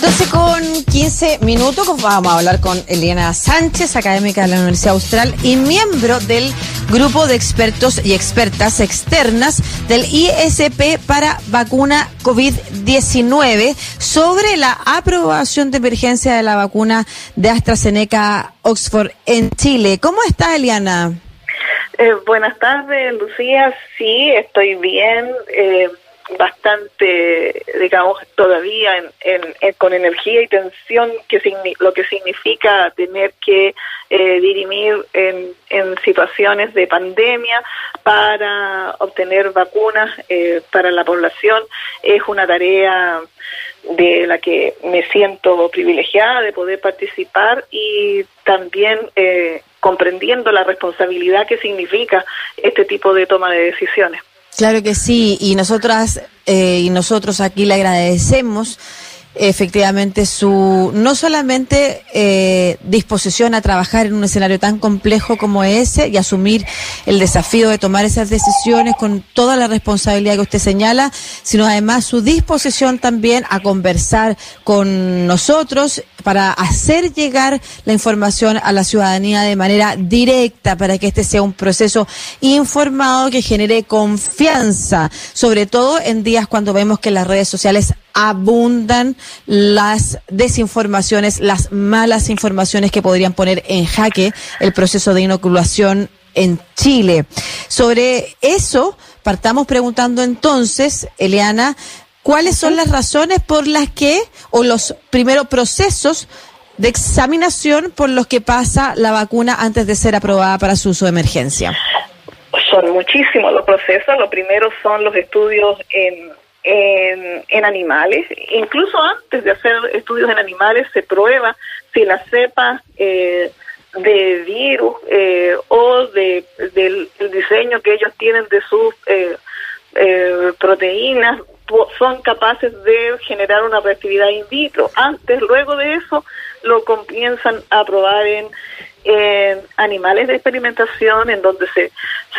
12 con 15 minutos vamos a hablar con Eliana Sánchez, académica de la Universidad Austral y miembro del grupo de expertos y expertas externas del ISP para vacuna COVID-19 sobre la aprobación de emergencia de la vacuna de AstraZeneca Oxford en Chile. ¿Cómo está Eliana? Eh, buenas tardes, Lucía. Sí, estoy bien. Eh, bastante, digamos, todavía en, con energía y tensión, que lo que significa tener que eh, dirimir en, en, situaciones de pandemia para obtener vacunas eh, para la población. Es una tarea de la que me siento privilegiada de poder participar y también eh, comprendiendo la responsabilidad que significa este tipo de toma de decisiones. Claro que sí, y nosotras eh, y nosotros aquí le agradecemos efectivamente su no solamente eh, disposición a trabajar en un escenario tan complejo como ese y asumir el desafío de tomar esas decisiones con toda la responsabilidad que usted señala, sino además su disposición también a conversar con nosotros para hacer llegar la información a la ciudadanía de manera directa para que este sea un proceso informado que genere confianza, sobre todo en días cuando vemos que las redes sociales abundan las desinformaciones, las malas informaciones que podrían poner en jaque el proceso de inoculación en Chile. Sobre eso, partamos preguntando entonces, Eliana, ¿cuáles son las razones por las que, o los primeros procesos de examinación por los que pasa la vacuna antes de ser aprobada para su uso de emergencia? Son muchísimos los procesos. Lo primero son los estudios en en, animales. Incluso antes de hacer estudios en animales se prueba si la cepa eh, de virus eh, o de, del diseño que ellos tienen de sus eh, proteínas son capaces de generar una reactividad in vitro. Antes, luego de eso, lo comienzan a probar en, en animales de experimentación, en donde se,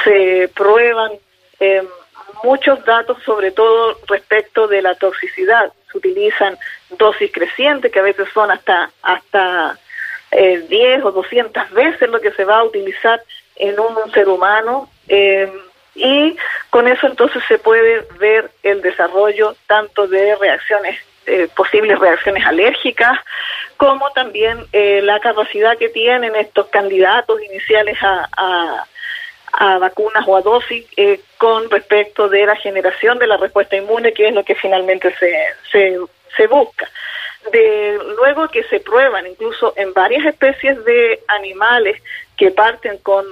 se prueban eh, muchos datos, sobre todo respecto de la toxicidad. Se utilizan dosis crecientes, que a veces son hasta, hasta eh, 10 o 200 veces lo que se va a utilizar en un, ser humano. Eh, y con eso entonces se puede ver el desarrollo tanto de reacciones, eh, posibles reacciones alérgicas, como también eh, la capacidad que tienen estos candidatos iniciales a a vacunas o a dosis eh, con respecto de la generación de la respuesta inmune, que es lo que finalmente se, se, se busca. De, luego que se prueban incluso en varias especies de animales que parten con,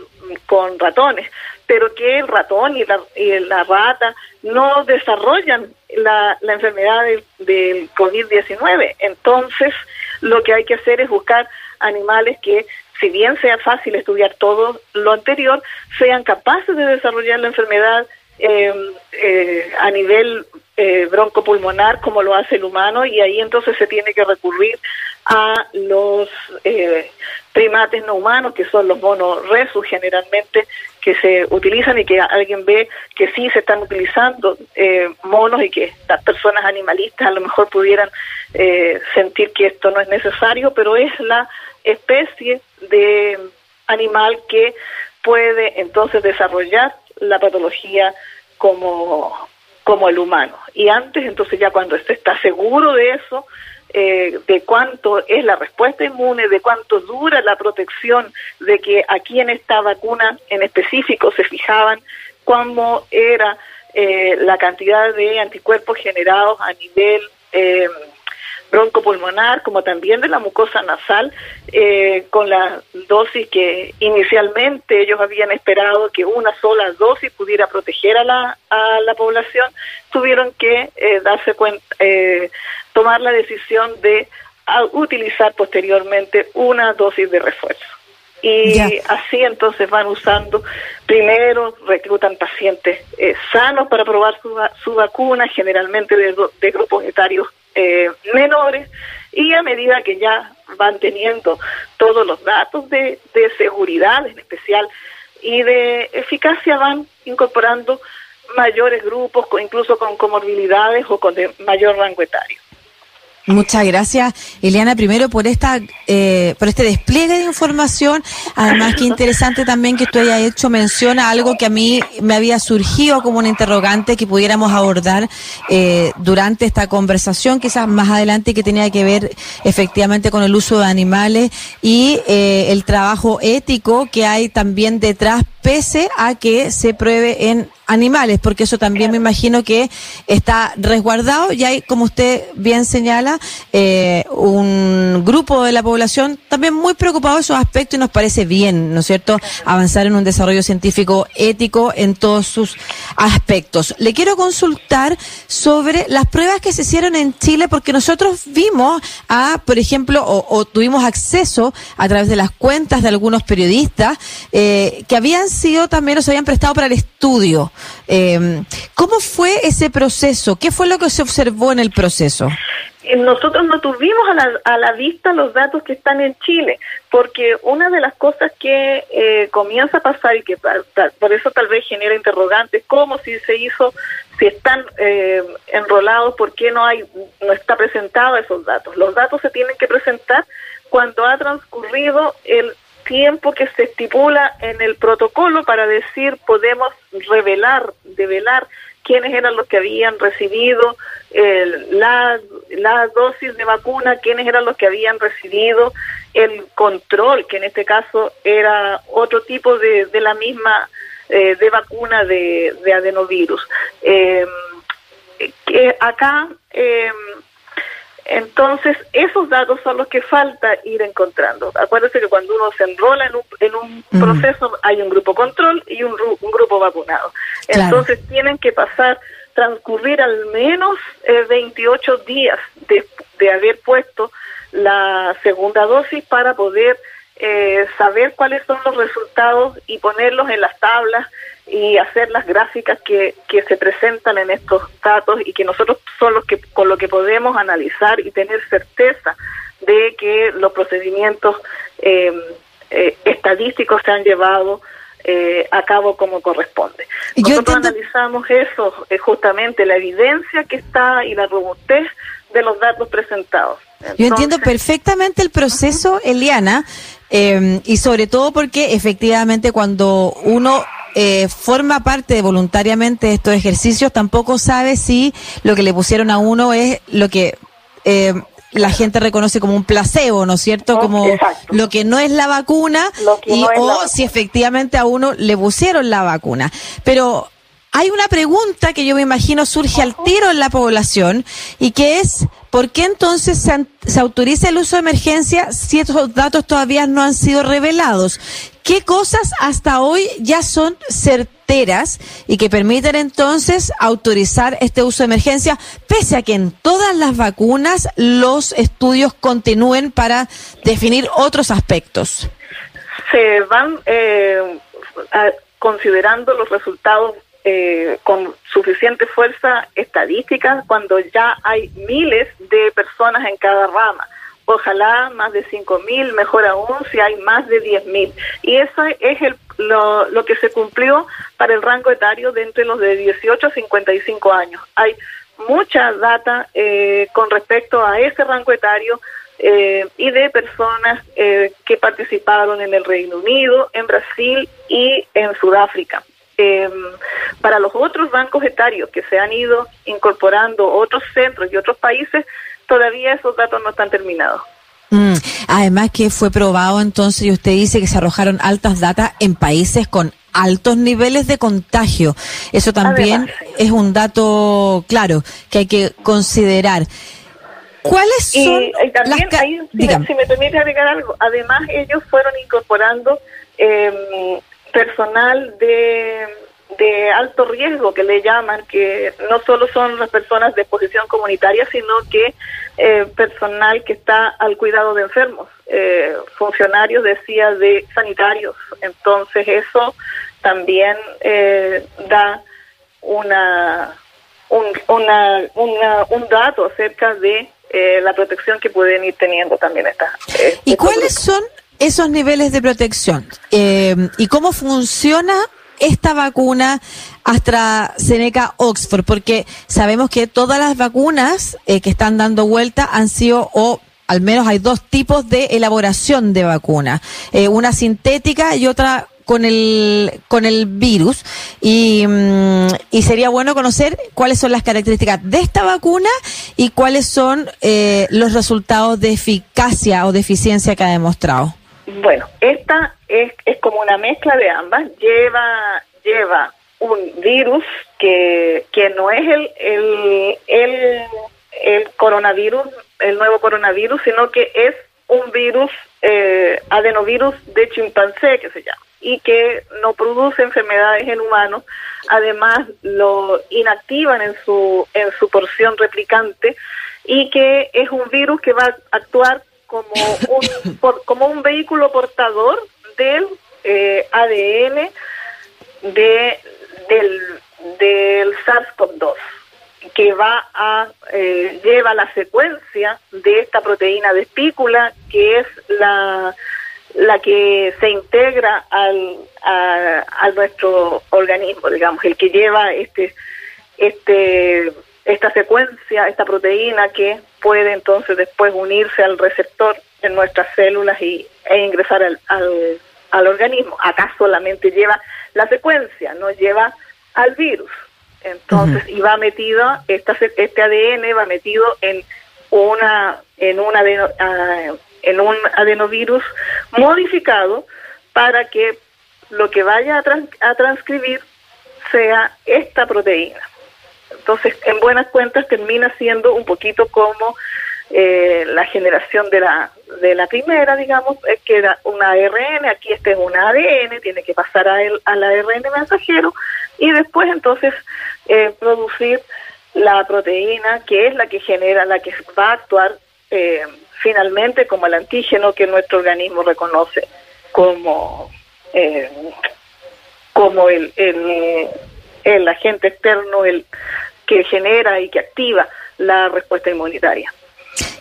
con ratones, pero que el ratón y la, y la rata no desarrollan la, la enfermedad del, del COVID-19. Entonces, lo que hay que hacer es buscar animales que si bien sea fácil estudiar todo lo anterior, sean capaces de desarrollar la enfermedad eh, eh, a nivel eh, broncopulmonar como lo hace el humano y ahí entonces se tiene que recurrir a los eh, primates no humanos que son los monoresus generalmente que se utilizan y que alguien ve que sí se están utilizando eh, monos y que las personas animalistas a lo mejor pudieran sentir que esto no es necesario, pero es la especie de animal que puede entonces desarrollar la patología como, como el humano. Y antes, entonces ya cuando se está seguro de eso, eh, de cuánto es la respuesta inmune, de cuánto dura la protección, de que aquí en esta vacuna en específico se fijaban cómo era eh, la cantidad de anticuerpos generados a nivel eh, broncopulmonar, como también de la mucosa nasal, eh, con la dosis que inicialmente ellos habían esperado que una sola dosis pudiera proteger a la, a la población, tuvieron que eh, darse cuenta, eh, tomar la decisión de utilizar posteriormente una dosis de refuerzo. Y así entonces van usando, primero reclutan pacientes sanos para probar su, su vacuna, generalmente de, de grupos etarios eh, menores y a medida que ya van teniendo todos los datos de, de seguridad en especial y de eficacia van incorporando mayores grupos, incluso con comorbilidades o con de mayor rango etario. Muchas gracias, Eliana, primero por esta, eh, por este despliegue de información. Además, que interesante también que usted haya hecho mención a algo que a mí me había surgido como un interrogante que pudiéramos abordar eh, durante esta conversación, quizás más adelante, que tenía que ver efectivamente con el uso de animales y eh, el trabajo ético que hay también detrás, pese a que se pruebe en animales, porque eso también me imagino que está resguardado y hay, como usted bien señala, eh, un grupo de la población también muy preocupado de esos aspectos y nos parece bien, ¿no es cierto?, avanzar en un desarrollo científico ético en todos sus aspectos. Le quiero consultar sobre las pruebas que se hicieron en Chile, porque nosotros vimos a, por ejemplo, o, tuvimos acceso a través de las cuentas de algunos periodistas eh, que habían sido también o se habían prestado para el estudio. Eh, ¿Cómo fue ese proceso? ¿Qué fue lo que se observó en el proceso? Eh, nosotros no tuvimos a la, a la vista los datos que están en Chile, porque una de las cosas que eh, comienza a pasar y que por eso tal vez genera interrogantes, cómo si se hizo, si están eh, enrolados, por qué no hay, no está presentado esos datos. Los datos se tienen que presentar cuando ha transcurrido el tiempo que se estipula en el protocolo para decir podemos revelar, develar quiénes eran los que habían recibido la, la dosis de vacuna, quiénes eran los que habían recibido el control, que en este caso era otro tipo de, de la misma eh, de vacuna de, de adenovirus. Eh, que acá eh, entonces, esos datos son los que falta ir encontrando. Acuérdense que cuando uno se enrola en un, en un proceso hay un grupo control y un, un grupo vacunado. Entonces, tienen que pasar, transcurrir al menos 28 eh, días de, de haber puesto la segunda dosis para poder eh, saber cuáles son los resultados y ponerlos en las tablas y hacer las gráficas que, que se presentan en estos datos y que nosotros son los que con lo que podemos analizar y tener certeza de que los procedimientos eh, eh, estadísticos se han llevado eh, a cabo como corresponde. Nosotros analizamos eso, justamente la evidencia que está y la robustez de los datos presentados. Yo entiendo perfectamente el proceso, Eliana, eh, y sobre todo porque efectivamente cuando uno eh, forma parte voluntariamente de estos ejercicios, tampoco sabe si lo que le pusieron a uno es lo que eh, la gente reconoce como un placebo, ¿no es cierto? Como lo que no es la vacuna y, o si efectivamente a uno le pusieron la vacuna. Pero hay una pregunta que yo me imagino surge al tiro en la población y que es, ¿por qué entonces se, autoriza el uso de emergencia si estos datos todavía no han sido revelados? ¿Qué cosas hasta hoy ya son certeras y que permiten entonces autorizar este uso de emergencia, pese a que en todas las vacunas los estudios continúen para definir otros aspectos? Se van eh, considerando los resultados eh, con suficiente fuerza estadística cuando ya hay miles de personas en cada rama. Ojalá más de 5.000, mejor aún si hay más de 10.000. Y eso es el, lo, lo que se cumplió para el rango etario de entre los de 18 a 55 años. Hay mucha data eh, con respecto a ese rango etario eh, y de personas eh, que participaron en el Reino Unido, en Brasil y en Sudáfrica. Eh, para los otros bancos etarios que se han ido incorporando otros centros y otros países, todavía esos datos no están terminados. Mm, además que fue probado entonces y usted dice que se arrojaron altas datas en países con altos niveles de contagio. Eso también es un dato claro que hay que considerar. ¿Cuáles son y, también las si, me, permite agregar algo, además ellos fueron incorporando eh, personal de, de alto riesgo que le llaman, que no solo son las personas de posición comunitaria, sino que eh, personal que está al cuidado de enfermos, eh, funcionarios, decía, de sanitarios. Entonces eso también eh, da una, un, una, una, un dato acerca de la protección que pueden ir teniendo también estas. ¿Y cuáles son esos niveles de protección eh, y cómo funciona esta vacuna AstraZeneca Oxford? Porque sabemos que todas las vacunas eh, que están dando vuelta han sido o al menos hay dos tipos de elaboración de vacuna, eh, una sintética y otra con el, con el virus y, mm, y, sería bueno conocer cuáles son las características de esta vacuna y cuáles son eh, los resultados de eficacia o de eficiencia que ha demostrado. Bueno, esta es, es como una mezcla de ambas. Lleva, lleva un virus que, que no es el, el, el, el coronavirus, el nuevo coronavirus, sino que es un virus, eh, adenovirus de chimpancé, que se llama y que no produce enfermedades en humanos, además lo inactivan en su, en su porción replicante y que es un virus que va a actuar como un, como un vehículo portador del eh, ADN de, del, del SARS-CoV-2 que va a eh, lleva la secuencia de esta proteína de espícula que es la la que se integra al, a, nuestro organismo, digamos, el que lleva este, este, esta secuencia, esta proteína que puede entonces después unirse al receptor en nuestras células y, e ingresar al, al, al organismo. Acá solamente lleva la secuencia, no lleva al virus. Entonces, y va metido, esta, este ADN va metido en una, en uh, en un adenovirus modificado para que lo que vaya a, transcribir sea esta proteína. Entonces, en buenas cuentas, termina siendo un poquito como eh, la generación de la, de la primera, digamos, que era una ARN, aquí este es un ADN, tiene que pasar a el, al ARN mensajero y después entonces eh, producir la proteína que es la que genera, la que va a actuar eh, finalmente como el antígeno que nuestro organismo reconoce como, eh, como el, el, el agente externo el que genera y que activa la respuesta inmunitaria.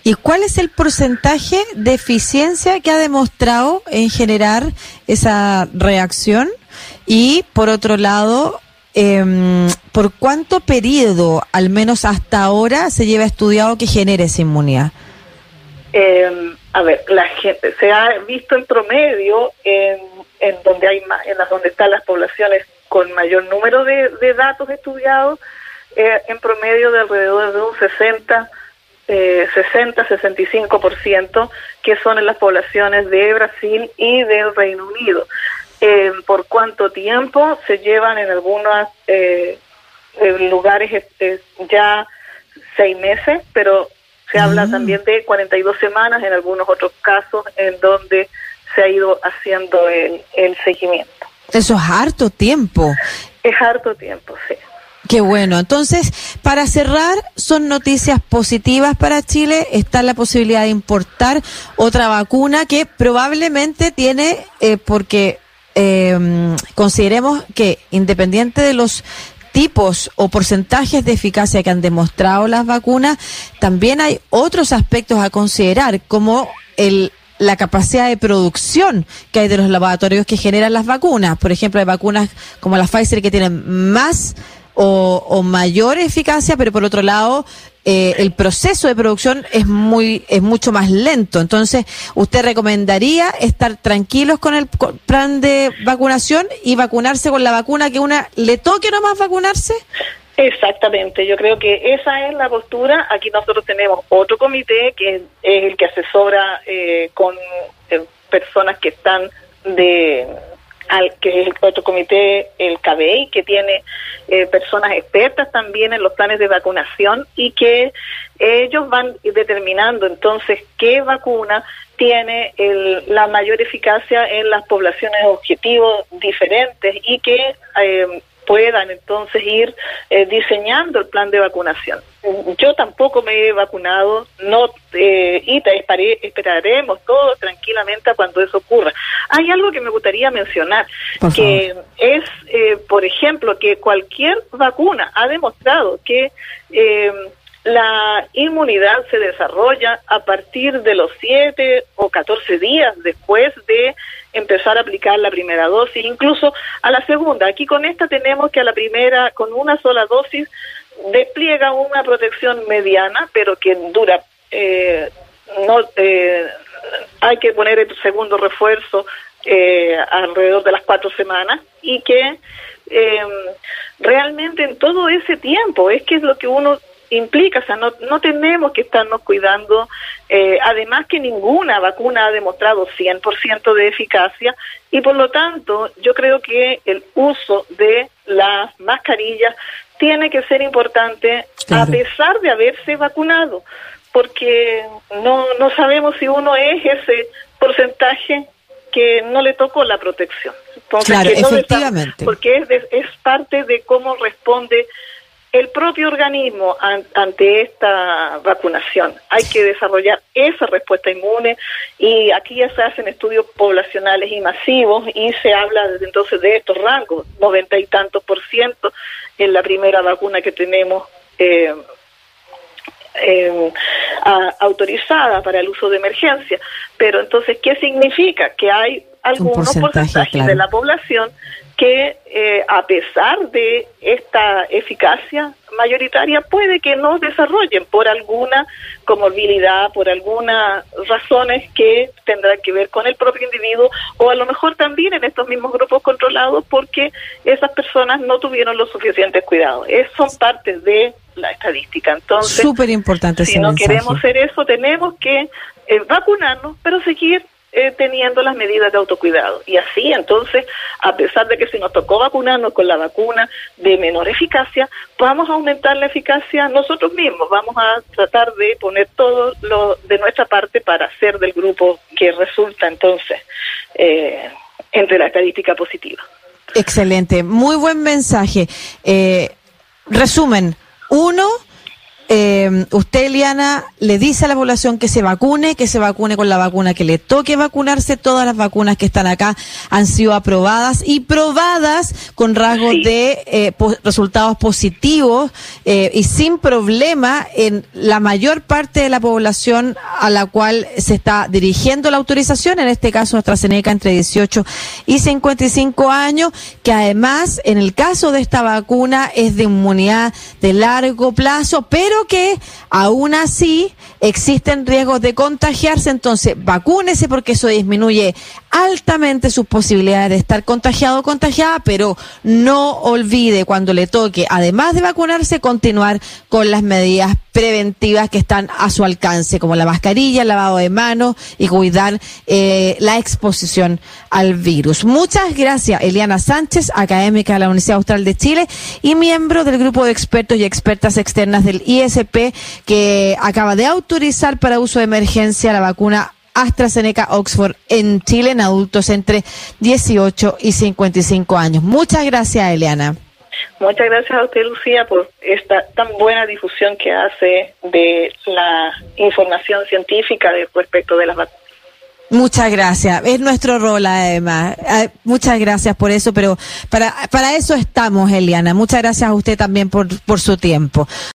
¿Y cuál es el porcentaje de eficiencia que ha demostrado en generar esa reacción? Y por otro lado, eh, ¿por cuánto periodo, al menos hasta ahora, se lleva estudiado que genere esa inmunidad? Eh, a ver, la gente se ha visto en promedio en, en donde hay más, en las donde están las poblaciones con mayor número de, de datos estudiados, eh, en promedio de alrededor de un 60, eh, 60, 65%, que son en las poblaciones de Brasil y del Reino Unido. Eh, por cuánto tiempo se llevan en algunos eh, lugares ya seis meses, pero se habla ah. también de 42 semanas en algunos otros casos en donde se ha ido haciendo el, el seguimiento. Eso es harto tiempo. Es harto tiempo, sí. Qué bueno. Entonces, para cerrar, son noticias positivas para Chile. Está la posibilidad de importar otra vacuna que probablemente tiene, eh, porque eh, consideremos que independiente de los tipos o porcentajes de eficacia que han demostrado las vacunas, también hay otros aspectos a considerar, como el la capacidad de producción que hay de los laboratorios que generan las vacunas. Por ejemplo, hay vacunas como la Pfizer que tienen más o, mayor eficacia, pero por otro lado, eh, el proceso de producción es muy es mucho más lento. Entonces, ¿usted recomendaría estar tranquilos con el plan de vacunación y vacunarse con la vacuna que una le toque nomás vacunarse? Exactamente, yo creo que esa es la postura. Aquí nosotros tenemos otro comité que es el que asesora eh, con eh, personas que están de al que es otro comité, el KBI, que tiene eh, personas expertas también en los planes de vacunación y que ellos van determinando entonces qué vacuna tiene el, la mayor eficacia en las poblaciones objetivos diferentes y que eh, puedan entonces ir eh, diseñando el plan de vacunación. Yo tampoco me he vacunado, no eh, y te esperaremos todos tranquilamente a cuando eso ocurra. Hay algo que me gustaría mencionar, que es, eh, por ejemplo, que cualquier vacuna ha demostrado que eh, la inmunidad se desarrolla a partir de los 7 o 14 días después de empezar a aplicar la primera dosis, incluso a la segunda. Aquí con esta tenemos que a la primera, con una sola dosis, despliega una protección mediana, pero que dura, eh, no, eh, hay que poner el segundo refuerzo eh, alrededor de las cuatro semanas y que realmente en todo ese tiempo es que es lo que uno implica, o sea, no, no tenemos que estarnos cuidando, eh, además que ninguna vacuna ha demostrado 100% de eficacia y por lo tanto yo creo que el uso de las mascarillas tiene que ser importante a pesar de haberse vacunado, porque no, no sabemos si uno es ese porcentaje que no le tocó la protección. Entonces, claro, efectivamente. porque es, es parte de cómo responde el propio organismo ante esta vacunación. Hay que desarrollar esa respuesta inmune y aquí ya se hacen estudios poblacionales y masivos y se habla desde entonces de estos rangos, noventa y tantos por ciento en la primera vacuna que tenemos eh, autorizada para el uso de emergencia. Pero entonces, ¿qué significa? Que hay algunos porcentajes de la población que eh, a pesar de esta eficacia mayoritaria puede que no desarrollen por alguna comorbilidad, por algunas razones que tendrán que ver con el propio individuo o a lo mejor también en estos mismos grupos controlados porque esas personas no tuvieron los suficientes cuidados. Es, son parte de la estadística. Entonces, súper importante. Si no queremos hacer eso, tenemos que eh, vacunarnos, pero seguir eh, teniendo las medidas de autocuidado. Y así, entonces, a pesar de que si nos tocó vacunarnos con la vacuna de menor eficacia, vamos a aumentar la eficacia nosotros mismos. Vamos a tratar de poner todo lo de nuestra parte para ser del grupo que resulta entonces eh, entre la estadística positiva. Excelente, muy buen mensaje. Eh, resumen, uno, eh, usted, Eliana, le dice a la población que se vacune, que se vacune con la vacuna que le toque vacunarse. Todas las vacunas que están acá han sido aprobadas y probadas con rasgos de eh, resultados positivos eh, y sin problema en la mayor parte de la población a la cual se está dirigiendo la autorización, en este caso AstraZeneca entre 18 y 55 años, que además en el caso de esta vacuna es de inmunidad de largo plazo, pero que aún así existen riesgos de contagiarse, entonces vacúnese porque eso disminuye altamente sus posibilidades de estar contagiado o contagiada, pero no olvide cuando le toque, además de vacunarse, continuar con las medidas preventivas que están a su alcance, como la mascarilla, el lavado de manos y cuidar eh, la exposición al virus. Muchas gracias, Eliana Sánchez, académica de la Universidad Austral de Chile y miembro del grupo de expertos y expertas externas del ISP, que acaba de autorizar para uso de emergencia la vacuna AstraZeneca Oxford en Chile en adultos entre 18 y 55 años. Muchas gracias, Eliana. Muchas gracias a usted, Lucía, por esta tan buena difusión que hace de la información científica respecto de las vacunas. Muchas gracias. Es nuestro rol, además. Muchas gracias por eso, pero para, para eso estamos, Eliana. Muchas gracias a usted también por, por su tiempo.